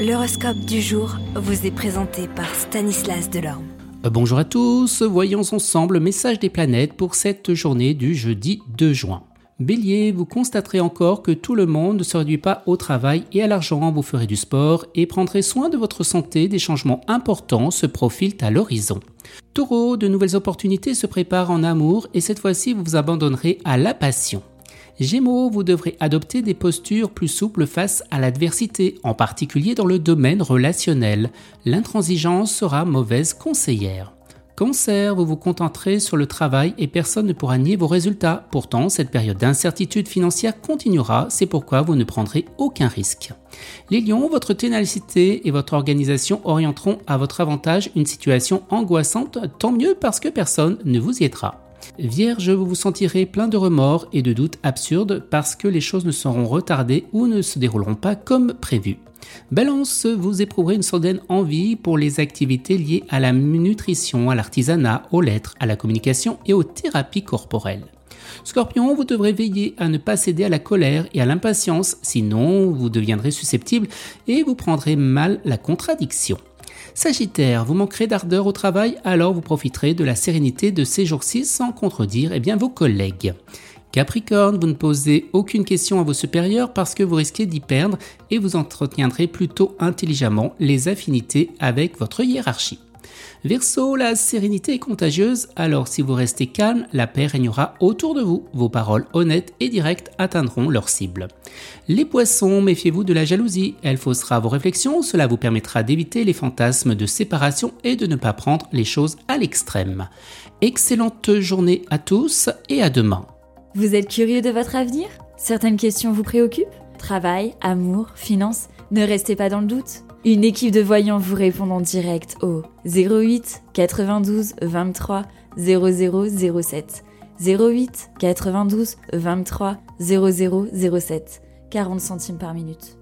L'horoscope du jour vous est présenté par Stanislas Delorme. Euh, bonjour à tous, voyons ensemble le message des planètes pour cette journée du jeudi 2 juin. Bélier, vous constaterez encore que tout le monde ne se réduit pas au travail et à l'argent, vous ferez du sport et prendrez soin de votre santé, des changements importants se profilent à l'horizon. Taureau, de nouvelles opportunités se préparent en amour et cette fois-ci vous vous abandonnerez à la passion. Gémeaux, vous devrez adopter des postures plus souples face à l'adversité, en particulier dans le domaine relationnel. L'intransigeance sera mauvaise conseillère. Cancer, vous vous contenterez sur le travail et personne ne pourra nier vos résultats. Pourtant, cette période d'incertitude financière continuera, c'est pourquoi vous ne prendrez aucun risque. Les lions, votre ténacité et votre organisation orienteront à votre avantage une situation angoissante, tant mieux parce que personne ne vous y aidera. Vierge, vous vous sentirez plein de remords et de doutes absurdes parce que les choses ne seront retardées ou ne se dérouleront pas comme prévu. Balance, vous éprouverez une soudaine envie pour les activités liées à la nutrition, à l'artisanat, aux lettres, à la communication et aux thérapies corporelles. Scorpion, vous devrez veiller à ne pas céder à la colère et à l'impatience, sinon vous deviendrez susceptible et vous prendrez mal la contradiction. Sagittaire, vous manquerez d'ardeur au travail, alors vous profiterez de la sérénité de ces jours-ci sans contredire eh bien, vos collègues. Capricorne, vous ne posez aucune question à vos supérieurs parce que vous risquez d'y perdre et vous entretiendrez plutôt intelligemment les affinités avec votre hiérarchie. Verseau, la sérénité est contagieuse, alors si vous restez calme, la paix régnera autour de vous. Vos paroles honnêtes et directes atteindront leur cible. Les poissons, méfiez-vous de la jalousie, elle faussera vos réflexions, cela vous permettra d'éviter les fantasmes de séparation et de ne pas prendre les choses à l'extrême. Excellente journée à tous et à demain. Vous êtes curieux de votre avenir? Certaines questions vous préoccupent? Travail, amour, finances? Ne restez pas dans le doute. Une équipe de voyants vous répond en direct au 08 92 23 0007. 08 92 23 0007. 40 centimes par minute.